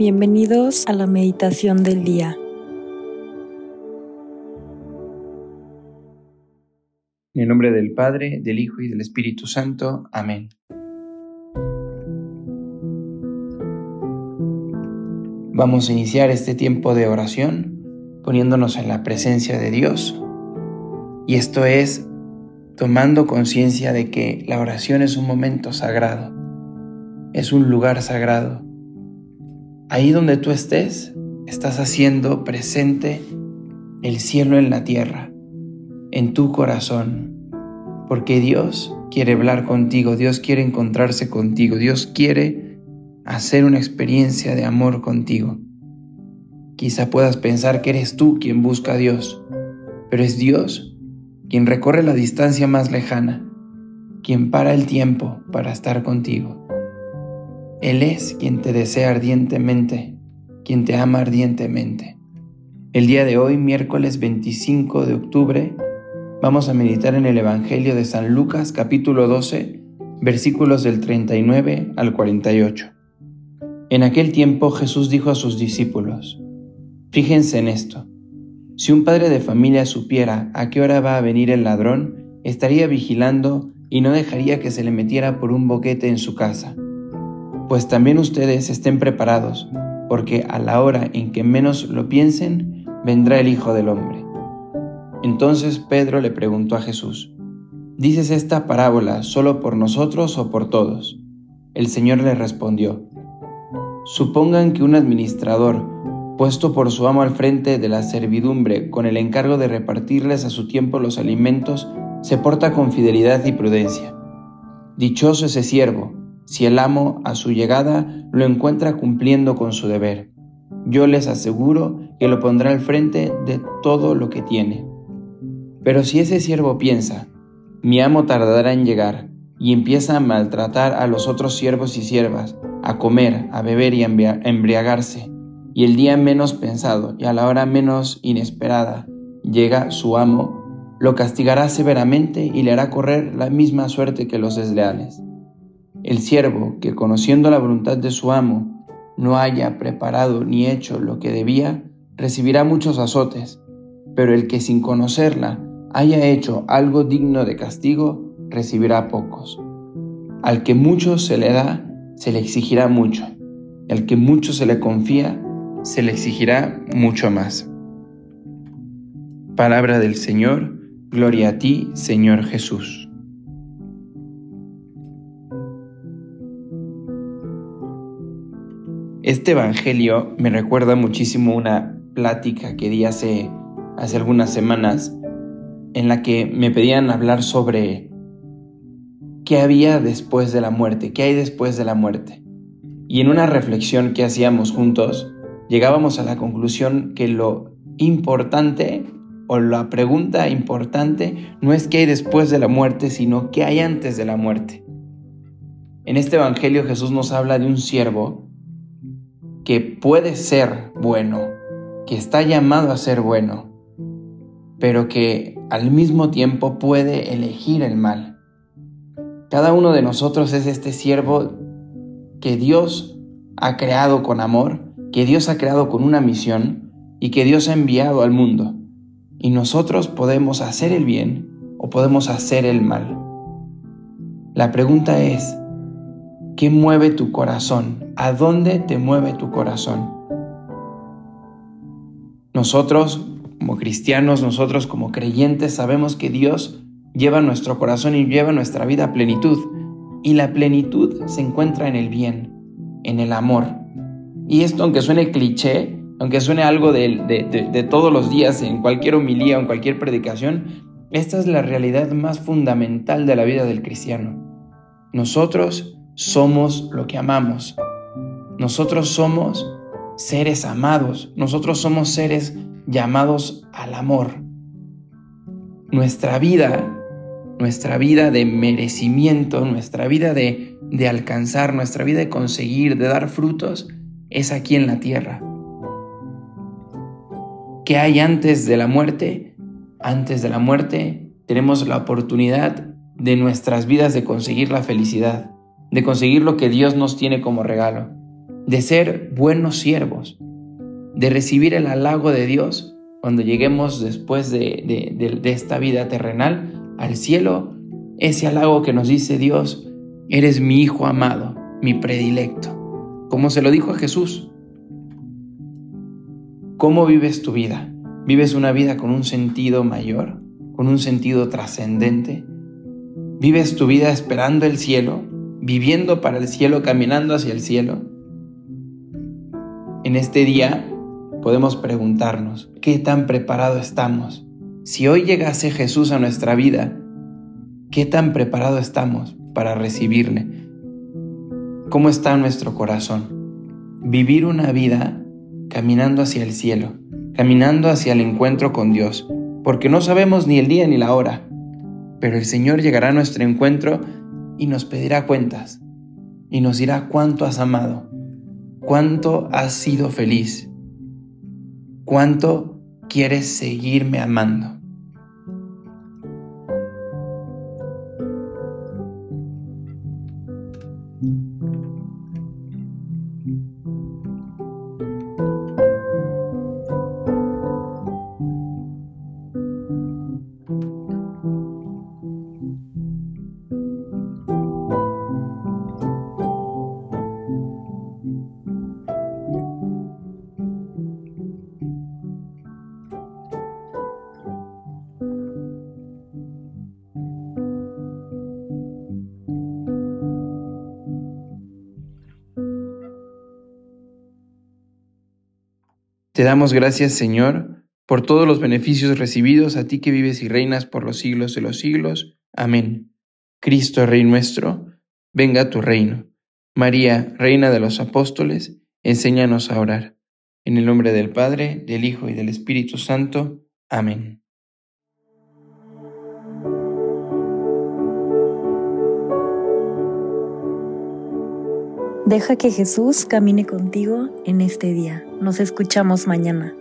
Bienvenidos a la meditación del día. En el nombre del Padre, del Hijo y del Espíritu Santo. Amén. Vamos a iniciar este tiempo de oración poniéndonos en la presencia de Dios. Y esto es tomando conciencia de que la oración es un momento sagrado, es un lugar sagrado Ahí donde tú estés, estás haciendo presente el cielo en la tierra, en tu corazón, porque Dios quiere hablar contigo, Dios quiere encontrarse contigo, Dios quiere hacer una experiencia de amor contigo. Quizá puedas pensar que eres tú quien busca a Dios, pero es Dios quien recorre la distancia más lejana, quien para el tiempo para estar contigo. Él es quien te desea ardientemente, quien te ama ardientemente. El día de hoy, miércoles 25 de octubre, vamos a meditar en el Evangelio de San Lucas capítulo 12, versículos del 39 al 48. En aquel tiempo Jesús dijo a sus discípulos, Fíjense en esto, si un padre de familia supiera a qué hora va a venir el ladrón, estaría vigilando y no dejaría que se le metiera por un boquete en su casa pues también ustedes estén preparados, porque a la hora en que menos lo piensen, vendrá el Hijo del Hombre. Entonces Pedro le preguntó a Jesús, ¿dices esta parábola solo por nosotros o por todos? El Señor le respondió, Supongan que un administrador, puesto por su amo al frente de la servidumbre con el encargo de repartirles a su tiempo los alimentos, se porta con fidelidad y prudencia. Dichoso ese siervo, si el amo a su llegada lo encuentra cumpliendo con su deber. Yo les aseguro que lo pondrá al frente de todo lo que tiene. Pero si ese siervo piensa, mi amo tardará en llegar, y empieza a maltratar a los otros siervos y siervas, a comer, a beber y a embriagarse, y el día menos pensado y a la hora menos inesperada llega su amo, lo castigará severamente y le hará correr la misma suerte que los desleales. El siervo que conociendo la voluntad de su amo no haya preparado ni hecho lo que debía, recibirá muchos azotes, pero el que sin conocerla haya hecho algo digno de castigo, recibirá pocos. Al que mucho se le da, se le exigirá mucho, y al que mucho se le confía, se le exigirá mucho más. Palabra del Señor, gloria a ti, Señor Jesús. Este Evangelio me recuerda muchísimo una plática que di hace, hace algunas semanas en la que me pedían hablar sobre qué había después de la muerte, qué hay después de la muerte. Y en una reflexión que hacíamos juntos, llegábamos a la conclusión que lo importante o la pregunta importante no es qué hay después de la muerte, sino qué hay antes de la muerte. En este Evangelio Jesús nos habla de un siervo que puede ser bueno, que está llamado a ser bueno, pero que al mismo tiempo puede elegir el mal. Cada uno de nosotros es este siervo que Dios ha creado con amor, que Dios ha creado con una misión y que Dios ha enviado al mundo. Y nosotros podemos hacer el bien o podemos hacer el mal. La pregunta es, ¿Qué mueve tu corazón? ¿A dónde te mueve tu corazón? Nosotros, como cristianos, nosotros como creyentes, sabemos que Dios lleva nuestro corazón y lleva nuestra vida a plenitud. Y la plenitud se encuentra en el bien, en el amor. Y esto, aunque suene cliché, aunque suene algo de, de todos los días, en cualquier homilía o en cualquier predicación, esta es la realidad más fundamental de la vida del cristiano. Nosotros somos lo que amamos. Nosotros somos seres amados. Nosotros somos seres llamados al amor. Nuestra vida, nuestra vida de merecimiento, nuestra vida de, de alcanzar, nuestra vida de conseguir, de dar frutos, es aquí en la tierra. ¿Qué hay antes de la muerte? Antes de la muerte tenemos la oportunidad de nuestras vidas de conseguir la felicidad de conseguir lo que Dios nos tiene como regalo. De ser buenos siervos, de recibir el halago de Dios cuando lleguemos después de, esta vida terrenal al cielo, ese halago que nos dice Dios, eres mi Hijo amado, mi predilecto, como se lo dijo a Jesús. ¿Cómo vives tu vida? ¿Vives una vida con un sentido mayor, con un sentido trascendente? ¿Vives tu vida esperando el cielo, viviendo para el cielo, caminando hacia el cielo? En este día podemos preguntarnos, ¿qué tan preparado estamos? Si hoy llegase Jesús a nuestra vida, ¿qué tan preparado estamos para recibirle? ¿Cómo está nuestro corazón? Vivir una vida caminando hacia el cielo, caminando hacia el encuentro con Dios, porque no sabemos ni el día ni la hora, pero el Señor llegará a nuestro encuentro y nos pedirá cuentas y nos dirá cuánto has amado, cuánto has sido feliz ¿Cuánto quieres seguirme amando? Te damos gracias, Señor, por todos los beneficios recibidos a ti que vives y reinas por los siglos de los siglos. Amén. Cristo, Rey nuestro, venga a tu reino. María, Reina de los Apóstoles, enséñanos a orar. En el nombre del Padre, del Hijo y del Espíritu Santo. Amén. Deja que Jesús camine contigo en este día. Nos escuchamos mañana.